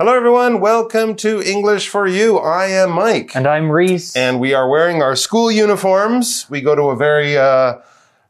Hello, everyone. Welcome to English for You. I am Mike. And I'm Reese. And we are wearing our school uniforms. We go to a very uh,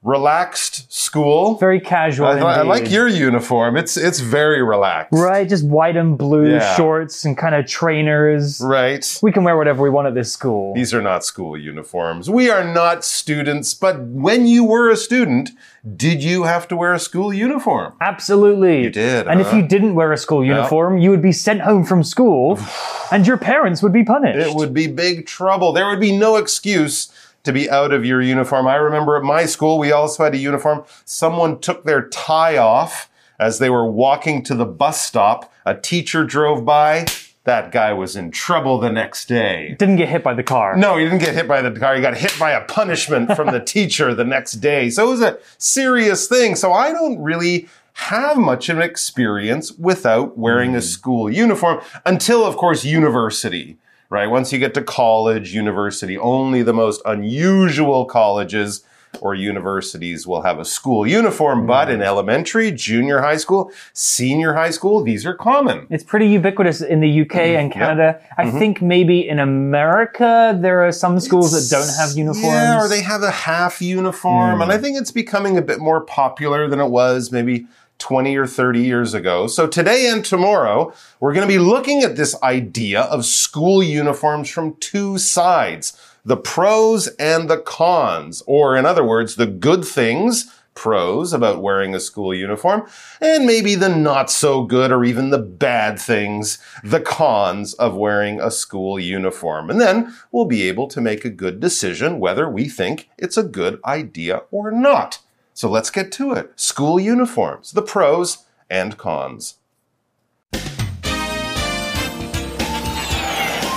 relaxed school. Very casual. I, I like your uniform. It's it's very relaxed. Right, just white and blue Yeah. shorts and kind of trainers. Right. We can wear whatever we want at this school. These are not school uniforms. We are not students, but when you were a student, did you have to wear a school uniform? Absolutely. You did, And if you didn't wear a school uniform, you would be sent home from school and your parents would be punished. It would be big trouble. There would be no excuse to be out of your uniform. I remember at my school, we also had a uniform. Someone took their tie off as they were walking to the bus stop. A teacher drove by. That guy was in trouble the next day. Didn't get hit by the car. No, he didn't get hit by the car. He got hit by a punishment from the teacher the next day. So it was a serious thing. So I don't really have much of an experience without wearing a mm. school uniform until, of course, university, right? Once you get to college, university, only the most unusual colleges or universities will have a school uniform. But in elementary, junior high school, senior high school, these are common. It's pretty ubiquitous in the UK Mm-hmm. and Canada. I think maybe in America there are some schools that don't have uniforms. Yeah, or they have a half uniform. And I think it's becoming a bit more popular than it was maybe 20 or 30 years ago. So today and tomorrow, we're going to be looking at this idea of school uniforms from two sides. The pros and the cons, or in other words, the good things, pros about wearing a school uniform, and maybe the not so good or even the bad things, the cons of wearing a school uniform. And then we'll be able to make a good decision whether we think it's a good idea or not. So let's get to it. School uniforms, the pros and cons.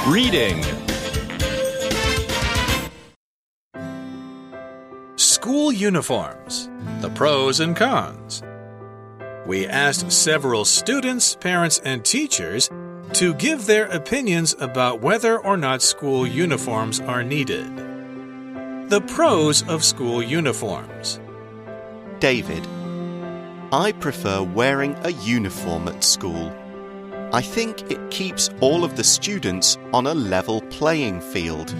Reading School uniforms, the pros and cons. We asked several students, parents, and teachers to give their opinions about whether or not school uniforms are needed. The pros of school uniforms. David. I prefer wearing a uniform at school. I think it keeps all of the students on a level playing field.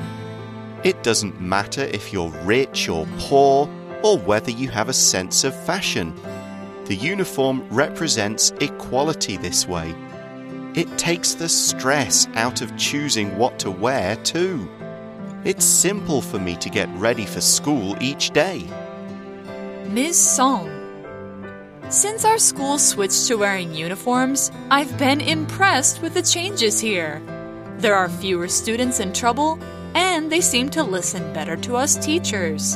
It doesn't matter if you're rich or poor or whether you have a sense of fashion. The uniform represents equality this way. It takes the stress out of choosing what to wear, too. It's simple for me to get ready for school each day. Ms. Song. Since our school switched to wearing uniforms, I've been impressed with the changes here. There are fewer students in trouble, and they seem to listen better to us teachers.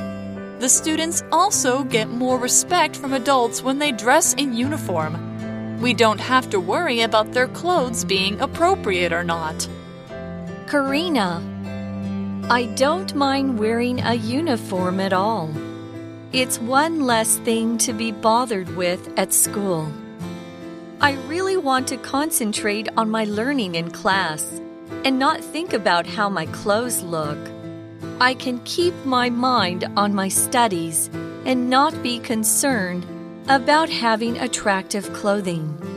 The students also get more respect from adults when they dress in uniform. We don't have to worry about their clothes being appropriate or not. Karina. I don't mind wearing a uniform at all. It's one less thing to be bothered with at school. I really want to concentrate on my learning in class and not think about how my clothes look. I can keep my mind on my studies and not be concerned about having attractive clothing.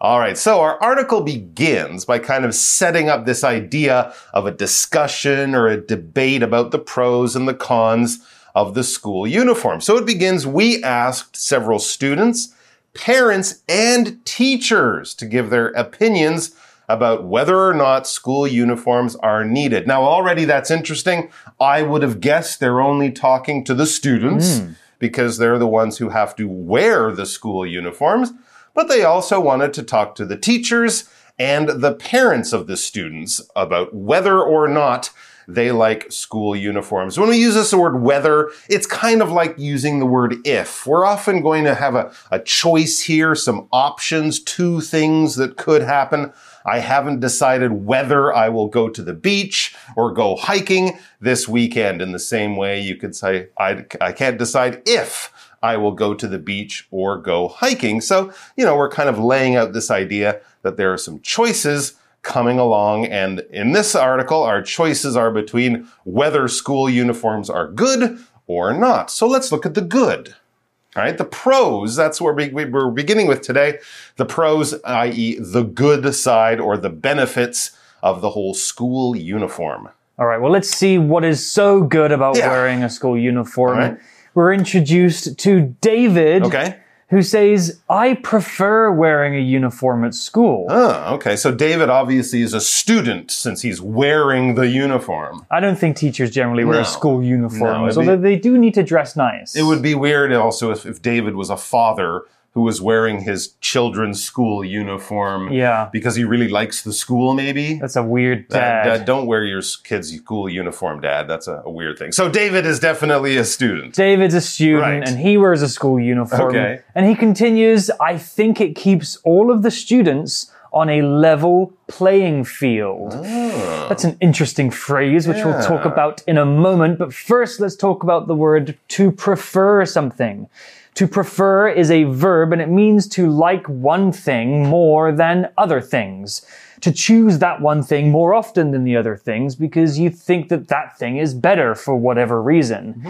All right, so our article begins by kind of setting up this idea of a discussion or a debate about the pros and the cons of the school uniform. So it begins We asked several students, parents, and teachers to give their opinions about whether or not school uniforms are needed. Now, already that's interesting. I would have guessed they're only talking to the students hmm. because they're the ones who have to wear the school uniforms but they also wanted to talk to the teachers and the parents of the students about whether or not they like school uniforms. When we use this word whether, it's kind of like using the word if. We're often going to have a, a choice here, some options, two things that could happen. I haven't decided whether I will go to the beach or go hiking this weekend. In the same way, you could say, I, I can't decide if I will go to the beach or go hiking. So, you know, we're kind of laying out this idea that there are some choices coming along. And in this article, our choices are between whether school uniforms are good or not. So let's look at the good. All right, the pros, that's where we, we, we're beginning with today. The pros, i.e., the good side or the benefits of the whole school uniform. All right, well, let's see what is so good about Yeah. wearing a school uniform. We're introduced to David, Okay. who says, I prefer wearing a uniform at school. Oh, okay. So David obviously is a student since he's wearing the uniform. I don't think teachers generally wear No. school uniforms, be- although they do need to dress nice. It would be weird also if, if David was a father who was wearing his children's school uniform Yeah. because he really likes the school, maybe. That's a weird Dad, dad. Dad, don't wear your kid's school uniform, Dad. That's a, a weird thing. So David is definitely a student. David's a student Right. and he wears a school uniform. Okay. And he continues, I think it keeps all of the students on a level playing field. That's an interesting phrase, which we'll talk. About in a moment. But first, let's talk about the word to prefer something. To prefer is a verb and it means to like one thing more than other things. To choose that one thing more often than the other things because you think that that thing is better for whatever reason. Mm-hmm.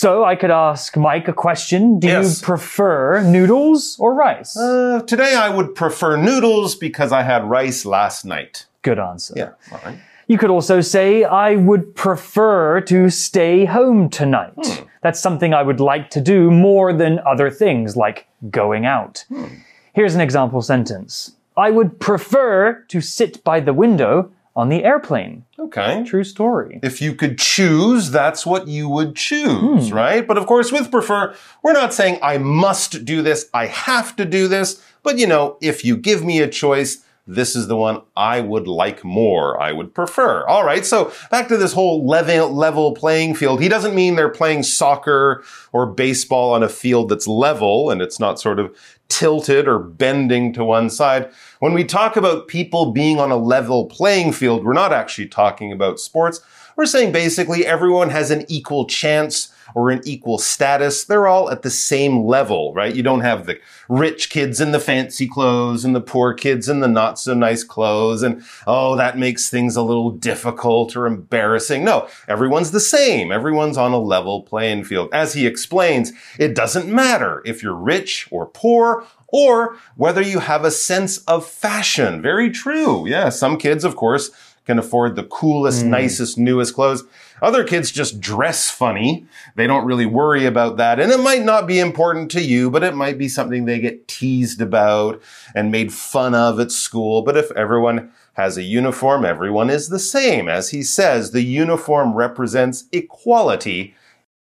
So I could ask Mike a question. Do Yes. you prefer noodles or rice? Uh, today I would prefer noodles because I had rice last night. Good answer. Yeah, all right. You could also say, I would prefer to stay home tonight. Hmm. That's something I would like to do more than other things, like going out. Hmm. Here's an example sentence I would prefer to sit by the window on the airplane. Okay. True story. If you could choose, that's what you would choose, hmm. right? But of course, with prefer, we're not saying I must do this, I have to do this. But you know, if you give me a choice, this is the one I would like more, I would prefer. All right, so back to this whole level, level playing field. He doesn't mean they're playing soccer or baseball on a field that's level and it's not sort of tilted or bending to one side. When we talk about people being on a level playing field, we're not actually talking about sports. We're saying basically everyone has an equal chance or an equal status. They're all at the same level, right? You don't have the rich kids in the fancy clothes and the poor kids in the not so nice clothes. And oh, that makes things a little difficult or embarrassing. No, everyone's the same. Everyone's on a level playing field. As he explains, it doesn't matter if you're rich or poor or whether you have a sense of fashion. Very true. Yeah, some kids, of course, can afford the coolest, mm. nicest, newest clothes. Other kids just dress funny. They don't really worry about that. And it might not be important to you, but it might be something they get teased about and made fun of at school. But if everyone has a uniform, everyone is the same. As he says, the uniform represents equality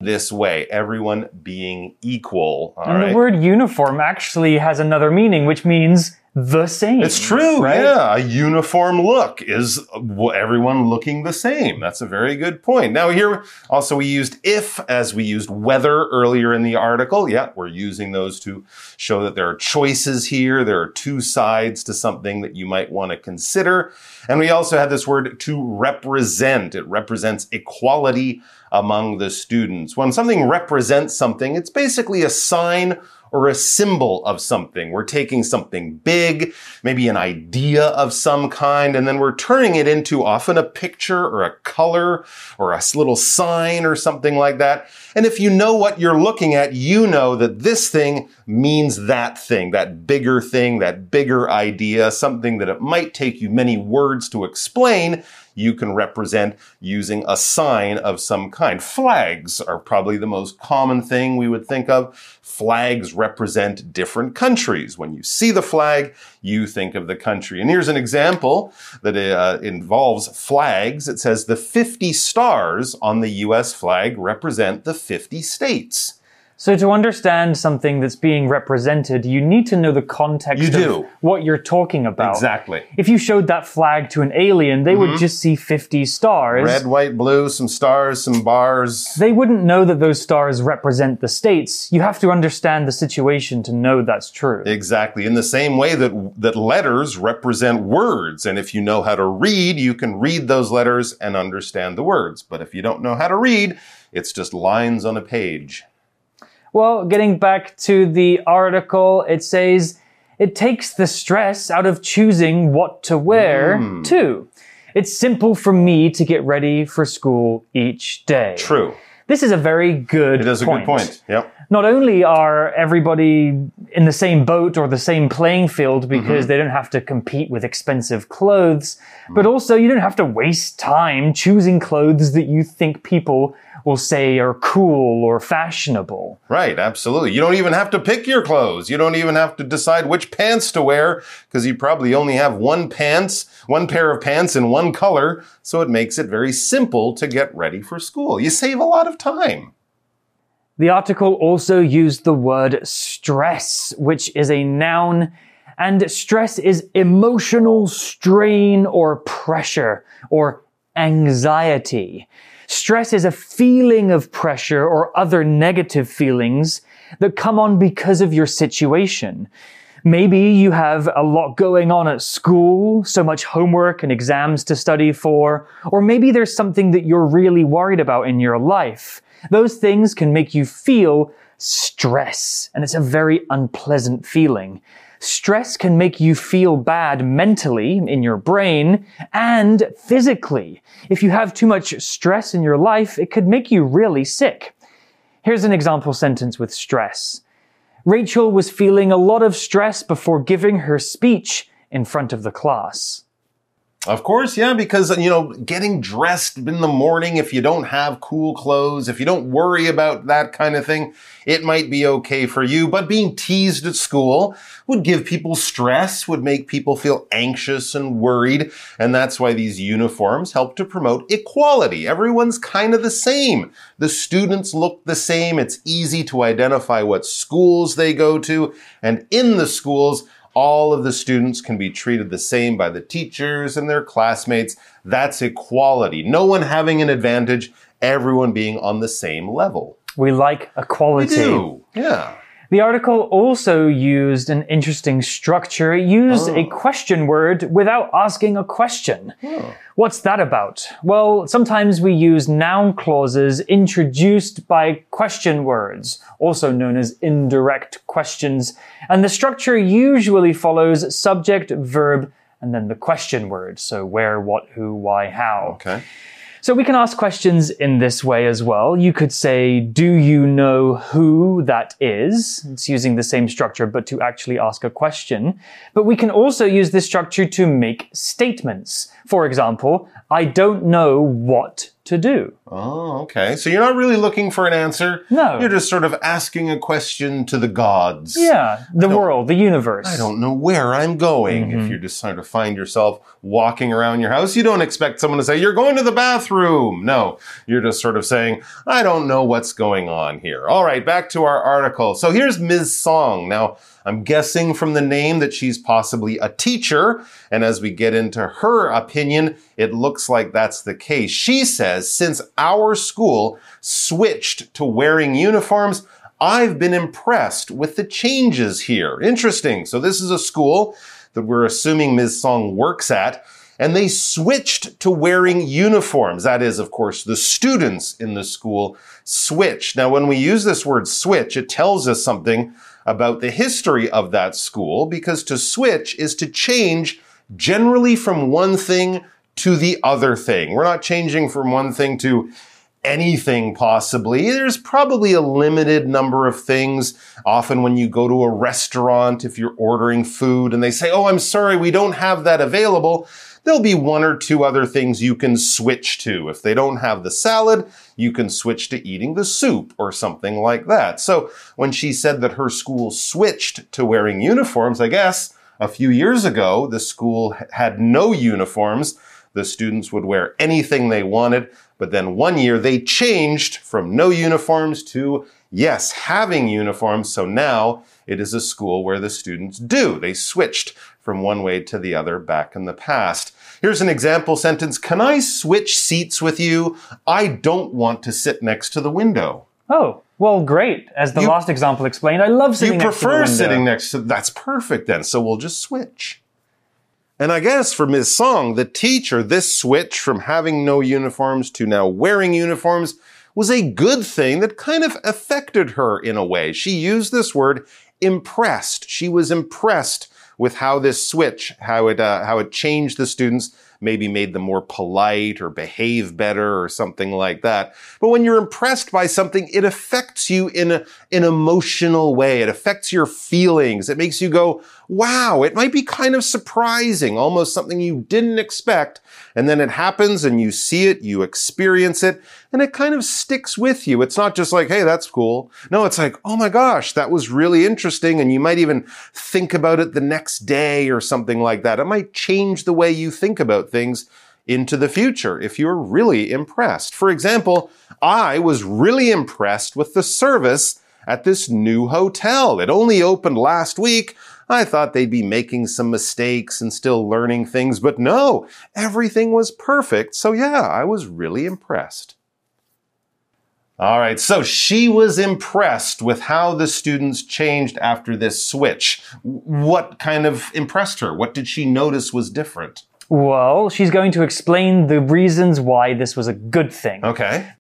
this way, everyone being equal. All and right. the word uniform actually has another meaning, which means the same. It's true, right? yeah. A uniform look is everyone looking the same. That's a very good point. Now, here also we used if as we used whether earlier in the article. Yeah, we're using those to show that there are choices here. There are two sides to something that you might want to consider. And we also had this word to represent. It represents equality among the students. When something represents something, it's basically a sign or a symbol of something. We're taking something big, maybe an idea of some kind, and then we're turning it into often a picture or a color or a little sign or something like that. And if you know what you're looking at, you know that this thing means that thing, that bigger thing, that bigger idea, something that it might take you many words to explain you can represent using a sign of some kind. Flags are probably the most common thing we would think of. Flags represent different countries. When you see the flag, you think of the country. And here's an example that uh, involves flags. It says the 50 stars on the US flag represent the 50 states. So to understand something that's being represented, you need to know the context You of what you're talking about. Exactly. If you showed that flag to an alien, they would mm-hmm. just see 50 stars. Red, white, blue, some stars, some bars. They wouldn't know that those stars represent the states. You have to understand the situation to know that's true. Exactly. In the same way that, that letters represent words. And if you know how to read, you can read those letters and understand the words. But if you don't know how to read, it's just lines on a page. Well, getting back to the article, it says it takes the stress out of choosing what to wear, Hmm. too. It's simple for me to get ready for school each day. True. This is a very good It is a point. good point. Yep. Not only are everybody in the same boat or the same playing field because mm-hmm. they don't have to compete with expensive clothes, but also you don't have to waste time choosing clothes that you think people will say are cool or fashionable. Right, absolutely. You don't even have to pick your clothes. You don't even have to decide which pants to wear because you probably only have one pants, one pair of pants in one color, so it makes it very simple to get ready for school. You save a lot of time. The article also used the word stress, which is a noun, and stress is emotional strain or pressure or anxiety. Stress is a feeling of pressure or other negative feelings that come on because of your situation. Maybe you have a lot going on at school, so much homework and exams to study for, or maybe there's something that you're really worried about in your life. Those things can make you feel stress, and it's a very unpleasant feeling. Stress can make you feel bad mentally in your brain and physically. If you have too much stress in your life, it could make you really sick. Here's an example sentence with stress. Rachel was feeling a lot of stress before giving her speech in front of the class. Of course, yeah, because, you know, getting dressed in the morning, if you don't have cool clothes, if you don't worry about that kind of thing, it might be okay for you. But being teased at school would give people stress, would make people feel anxious and worried. And that's why these uniforms help to promote equality. Everyone's kind of the same. The students look the same. It's easy to identify what schools they go to. And in the schools, all of the students can be treated the same by the teachers and their classmates. That's equality. No one having an advantage, everyone being on the same level. We like equality. We do. Yeah. The article also used an interesting structure. It used a oh. question word without asking a question. Oh. What's that about? Well, sometimes we use noun clauses introduced by question words, also known as indirect questions, and the structure usually follows subject, verb, and then the question word. So where, what, who, why, how. Okay. So we can ask questions in this way as well. You could say, Do you know who that is? It's using the same structure, but to actually ask a question. But we can also use this structure to make statements. For example, I don't know what to do. Oh, okay. So you're not really looking for an answer. No. You're just sort of asking a question to the gods. Yeah, the world, the universe. I don't know where I'm going. Mm-hmm. If you're just sort of find yourself walking around your house, you don't expect someone to say, You're going to the bathroom. No, you're just sort of saying, I don't know what's going on here. All right, back to our article. So here's Ms. Song. Now, I'm guessing from the name that she's possibly a teacher. And as we get into her opinion, it looks like that's the case. She says, since our school switched to wearing uniforms, I've been impressed with the changes here. Interesting. So this is a school that we're assuming Ms. Song works at. And they switched to wearing uniforms. That is, of course, the students in the school switched. Now, when we use this word switch, it tells us something about the history of that school because to switch is to change generally from one thing to the other thing. We're not changing from one thing to anything possibly. There's probably a limited number of things. Often when you go to a restaurant, if you're ordering food and they say, Oh, I'm sorry, we don't have that available. There'll be one or two other things you can switch to. If they don't have the salad, you can switch to eating the soup or something like that. So when she said that her school switched to wearing uniforms, I guess a few years ago, the school had no uniforms. The students would wear anything they wanted. But then one year they changed from no uniforms to yes, having uniforms. So now it is a school where the students do. They switched from one way to the other back in the past. Here's an example sentence. Can I switch seats with you? I don't want to sit next to the window. Oh, well, great. As the You- last example explained, I love sitting You next to the prefer sitting next to that's perfect then. So we'll just switch. And I guess for Ms. Song, the teacher, this switch from having no uniforms to now wearing uniforms was a good thing that kind of affected her in a way. She used this word impressed. She was impressed with how this switch, how it, uh, how it changed the students maybe made them more polite or behave better or something like that. But when you're impressed by something, it affects you in a, an emotional way. It affects your feelings. It makes you go, wow, it might be kind of surprising, almost something you didn't expect. And then it happens and you see it, you experience it, and it kind of sticks with you. It's not just like, hey, that's cool. No, it's like, oh my gosh, that was really interesting. And you might even think about it the next day or something like that. It might change the way you think about things into the future if you're really impressed. For example, I was really impressed with the service at this new hotel. It only opened last week. I thought they'd be making some mistakes and still learning things, but no, everything was perfect. So yeah, I was really impressed. All right, so she was impressed with how the students changed after this switch. What kind of impressed her? What did she notice was different? Well, she's going to explain the reasons why this was a good thing. Okay.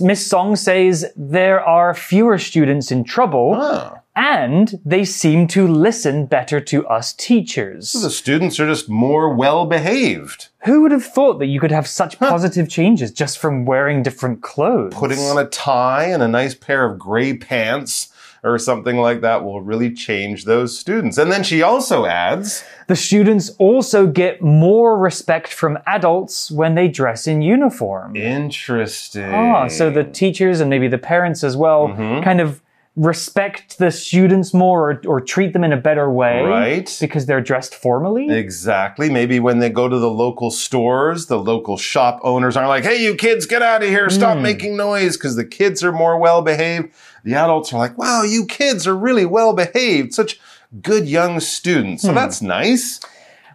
Miss Song says there are fewer students in trouble. Oh. And they seem to listen better to us teachers. The students are just more well behaved. Who would have thought that you could have such positive changes just from wearing different clothes? Putting on a tie and a nice pair of gray pants or something like that will really change those students. And then she also adds The students also get more respect from adults when they dress in uniform. Interesting. Ah, so the teachers and maybe the parents as well kind of respect the students more or, or treat them in a better way. Right. Because they're dressed formally. Exactly. Maybe when they go to the local stores, the local shop owners aren't like, hey, you kids, get out of here. Stop hmm. making noise because the kids are more well behaved. The adults are like, wow, you kids are really well behaved. Such good young students. So hmm. that's nice.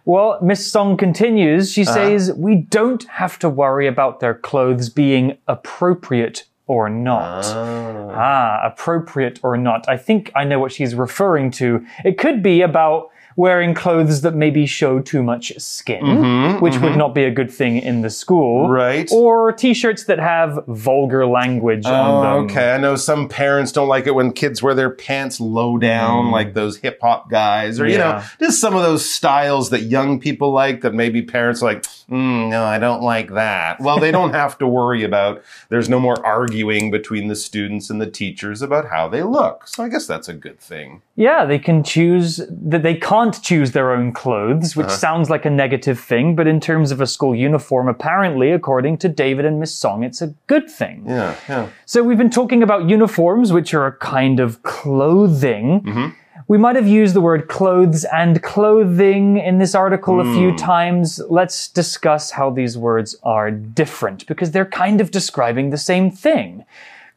Well, Miss Song continues. She uh-huh. says, We don't have to worry about their clothes being appropriate or not. Ah, appropriate or not. I think I know what she's referring to. It could be about wearing clothes that maybe show too much skin, mm-hmm, which would mm-hmm. not be a good thing in the school. Right. Or t shirts that have vulgar language on Oh, them. okay. I know some parents don't like it when kids wear their pants low down, mm. like those hip hop guys, or, you know, just some of those styles that young people like that maybe parents are like, mm, no, I don't like that. Well, they don't have to worry about, there's no more arguing between the students and the teachers about how they look. So I guess that's a good thing. Yeah, they can choose that they can't choose their own clothes, which uh-huh. sounds like a negative thing, but in terms of a school uniform, apparently, according to David and Miss Song, it's a good thing. Yeah, yeah. So we've been talking about uniforms, which are a kind of clothing. Mm-hmm. We might have used the word clothes and clothing in this article a few hmm. times. Let's discuss how these words are different because they're kind of describing the same thing.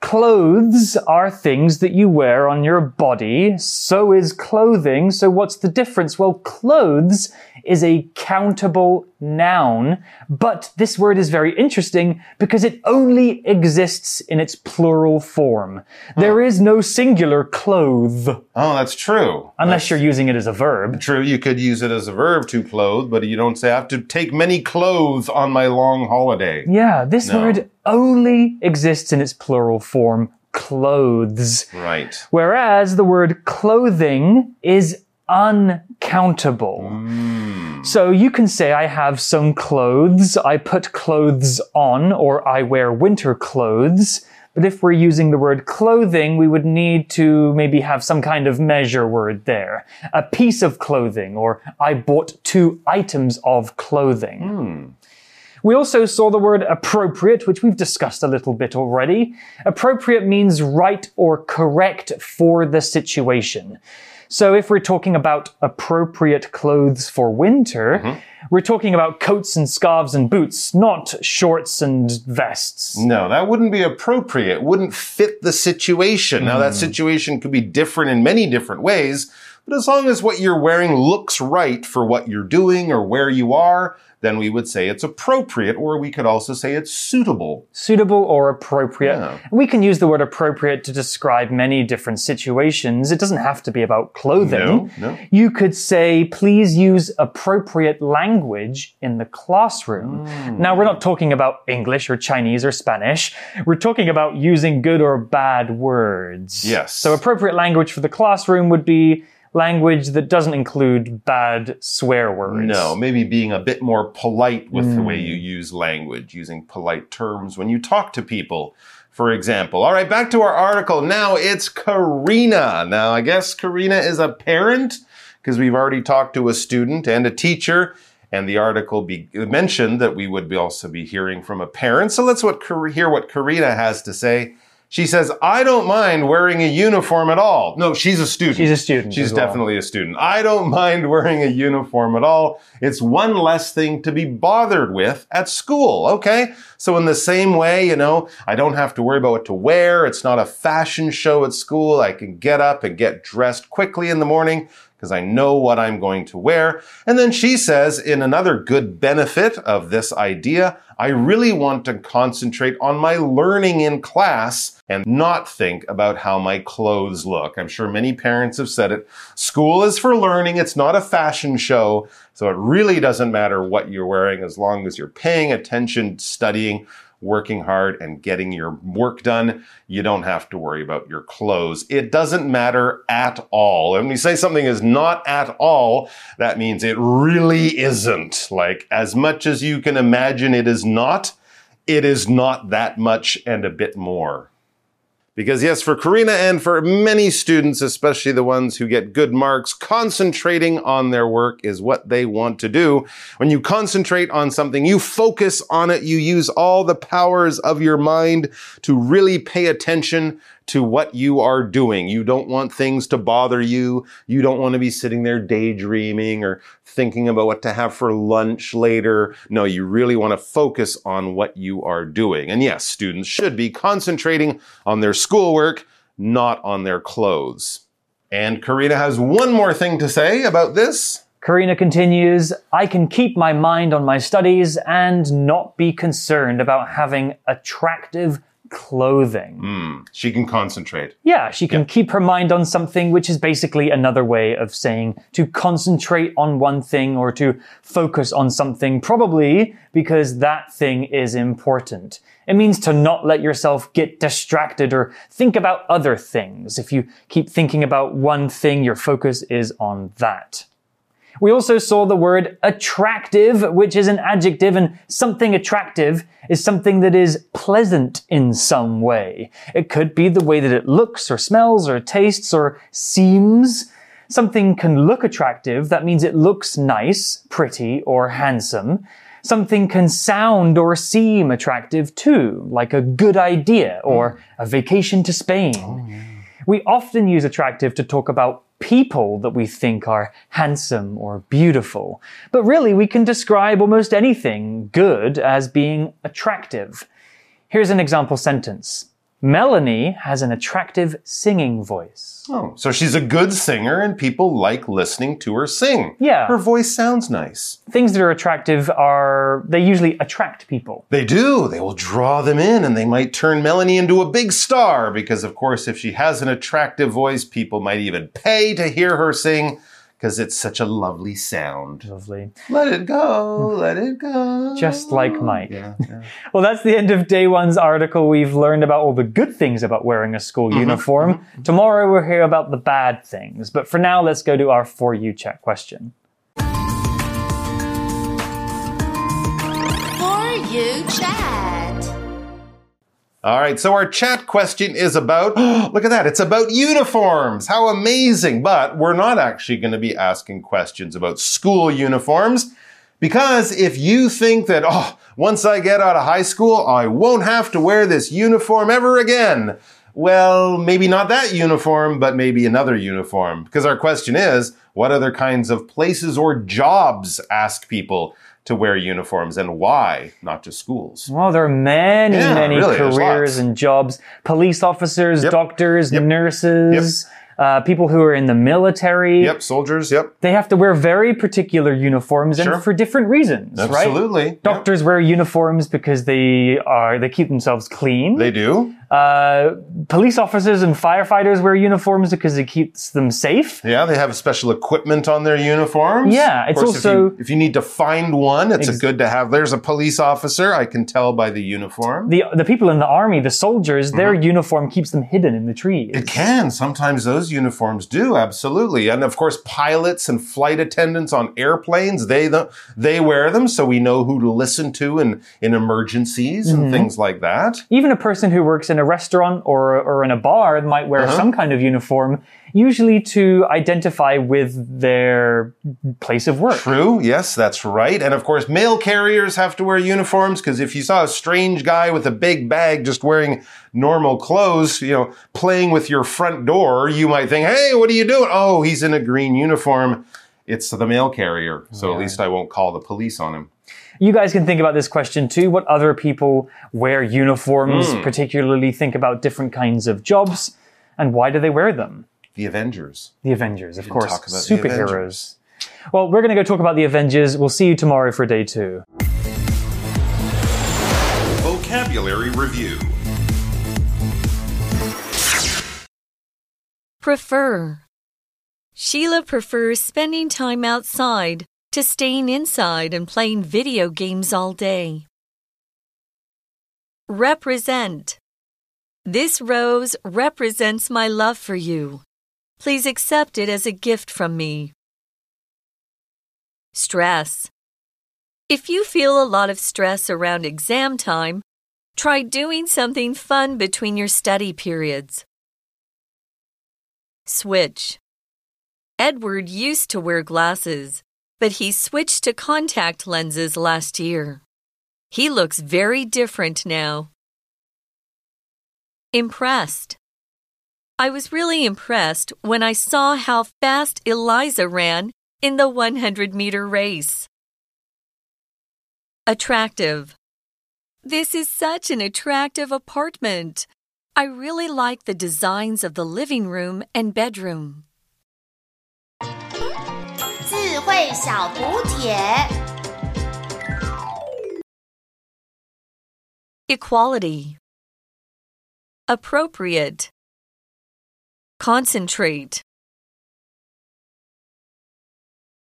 Clothes are things that you wear on your body. So is clothing. So what's the difference? Well, clothes is a countable noun, but this word is very interesting because it only exists in its plural form. There hmm. is no singular clothe Oh, that's true. unless you're using it as a verb. True, you could use it as a verb to clothe, but you don't say I have to take many clothes on my long holiday. Yeah, this No. word only exists in its plural form, clothes. Right. Whereas the word clothing is uncountable. So you can say, I have some clothes, I put clothes on, or I wear winter clothes. But if we're using the word clothing, we would need to maybe have some kind of measure word there. A piece of clothing, or I bought two items of clothing. We also saw the word appropriate, which we've discussed a little bit already. Appropriate means right or correct for the situation. So if we're talking about appropriate clothes for winter, mm-hmm. we're talking about coats and scarves and boots, not shorts and vests. No, that wouldn't be appropriate. Wouldn't fit the situation. Now, that hmm. situation could be different in many different ways, but as long as what you're wearing looks right for what you're doing or where you are, then we would say it's appropriate, or we could also say it's suitable. Suitable or appropriate. Yeah. We can use the word appropriate to describe many different situations. It doesn't have to be about clothing. No, no. You could say, please use appropriate language in the classroom. Hmm. Now, we're not talking about English or Chinese or Spanish. We're talking about using good or bad words. Yes. So, appropriate language for the classroom would be language that doesn't include bad swear words. No, maybe being a bit more polite with the way you hmm. use language, using polite terms when you talk to people, for example. All right, back to our article. Now it's Karina. Now, I guess Karina is a parent because we've already talked to a student and a teacher. And the article be, mentioned that we would be also be hearing from a parent. So let's what, hear what Karina has to say. She says, I don't mind wearing a uniform at all. No, she's a student. She's a student She's as well. definitely a student. I don't mind wearing a uniform at all. It's one less thing to be bothered with at school. Okay. So in the same way, you know, I don't have to worry about what to wear. It's not a fashion show at school. I can get up and get dressed quickly in the morning because I know what I'm going to wear. And then she says, in another good benefit of this idea, I really want to concentrate on my learning in class and not think about how my clothes look. I'm sure many parents have said it. School is for learning. It's not a fashion show. So it really doesn't matter what you're wearing as long as you're paying attention, studying, working hard and getting your work done, you don't have to worry about your clothes. It doesn't matter at all. And when you say something is not at all, that means it really isn't. Like as much as you can imagine it is not, it is not that much and a bit more. Because yes, for Karina and for many students, especially the ones who get good marks, concentrating on their work is what they want to do. When you concentrate on something, you focus on it, you use all the powers of your mind to really pay attention to what you are doing. You don't want things to bother you. You don't want to be sitting there daydreaming or thinking about what to have for lunch later. No, you really want to focus on what you are doing. And yes, students should be concentrating on their schoolwork, not on their clothes. And Karina has one more thing to say about this. Karina continues, I can keep my mind on my studies and not be concerned about having attractive clothing. Hmm, she can concentrate. Yeah, she can keep her mind on something, which is basically another way of saying to concentrate on one thing or to focus on something, probably because that thing is important. It means to not let yourself get distracted or think about other things. If you keep thinking about one thing, your focus is on that. We also saw the word attractive, which is an adjective, and something attractive is something that is pleasant in some way. It could be the way that it looks or smells or tastes or seems. Something can look attractive, that means it looks nice, pretty, or handsome. Something can sound or seem attractive too, like a good idea or a vacation to Spain. Oh, We often use attractive to talk about people that we think are handsome or beautiful. But really, we can describe almost anything good as being attractive. Here's an example sentence. Melanie has an attractive singing voice. Oh, so she's a good singer and people like listening to her sing. Yeah. Her voice sounds nice. Things that are attractive are, they usually attract people. They do. They will draw them in and they might turn Melanie into a big star because, of course, if she has an attractive voice, people might even pay to hear her sing because it's such a lovely sound. Lovely. Let it go, mm. let it go. Just like Mike. Yeah, yeah. Well, that's the end of day one's article. We've learned about all the good things about wearing a school mm-hmm, uniform. Mm-hmm, mm-hmm. Tomorrow we'll hear about the bad things. But for now, let's go to our For You Chat question. For you chat. All right, so our chat question is about, look at that, it's about uniforms. How amazing. But we're not actually going to be asking questions about school uniforms because if you think that, oh, once I get out of high school, I won't have to wear this uniform ever again. Well, maybe not that uniform, but maybe another uniform. Because our question is, what other kinds of places or jobs ask people to wear uniforms and why, not just schools? Well, there are many, Yeah, many really, careers and jobs. Police officers, Yep. doctors, Yep. nurses, uh, people who are in the military. Yep, soldiers, yep. They have to wear very particular uniforms Sure. and for different reasons, right? Absolutely. Yep. Doctors wear uniforms because they are they keep themselves clean. They do. Uh, police officers and firefighters wear uniforms because it keeps them safe. Yeah, they have special equipment on their uniforms. Yeah, Of it's course, also- if you, if you need to find one, it's Ex- a good to have. There's a police officer. I can tell by the uniform. The the people in the army, the soldiers, their uniform keeps them hidden in the trees. Mm-hmm. It can. Sometimes those uniforms do, absolutely. And of course, pilots and flight attendants on airplanes, they the, they wear them so we know who to listen to in, in emergencies Mm-hmm. and things like that. Even a person who works in a restaurant or, or in a bar might wear Uh-huh. some kind of uniform, usually to identify with their place of work. True. Yes, that's right. And of course, mail carriers have to wear uniforms because if you saw a strange guy with a big bag just wearing normal clothes, you know, playing with your front door, you might think, hey, what are you doing? Oh, he's in a green uniform. It's the mail carrier. So at least I won't call the police on him. You guys can think about this question too. What other people wear uniforms, Hmm. particularly think about different kinds of jobs, and why do they wear them? The Avengers. The Avengers, of course. talk about Superheroes. Well, we're going to go talk about the Avengers. We'll see you tomorrow for day two. Vocabulary Review. Prefer. Sheila prefers spending time outside to staying inside and playing video games all day. Represent. This rose represents my love for you. Please accept it as a gift from me. Stress. If you feel a lot of stress around exam time, try doing something fun between your study periods. Switch. Edward used to wear glasses, but he switched to contact lenses last year. He looks very different now. Impressed. I was really impressed when I saw how fast Eliza ran in the 100 meter race. Attractive. This is such an attractive apartment. I really like the designs of the living room and bedroom. 智慧小补帖。 Equality. Appropriate. Concentrate.